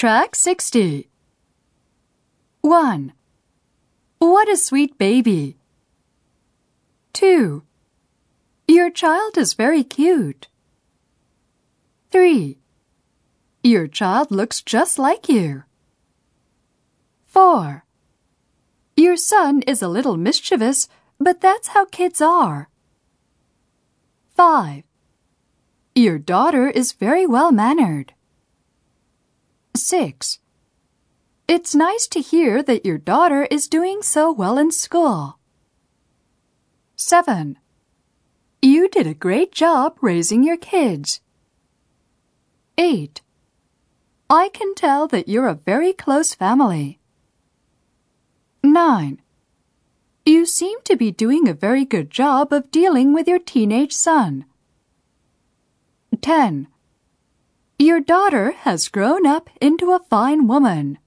Track 60. 1. What a sweet baby. 2. Your child is very cute. 3. Your child looks just like you. 4. Your son is a little mischievous, but that's how kids are. 5. Your daughter is very well mannered. 6. It's nice to hear that your daughter is doing so well in school. 7. You did a great job raising your kids. 8. I can tell that you're a very close family. 9. You seem to be doing a very good job of dealing with your teenage son. 10. Your daughter has grown up into a fine woman.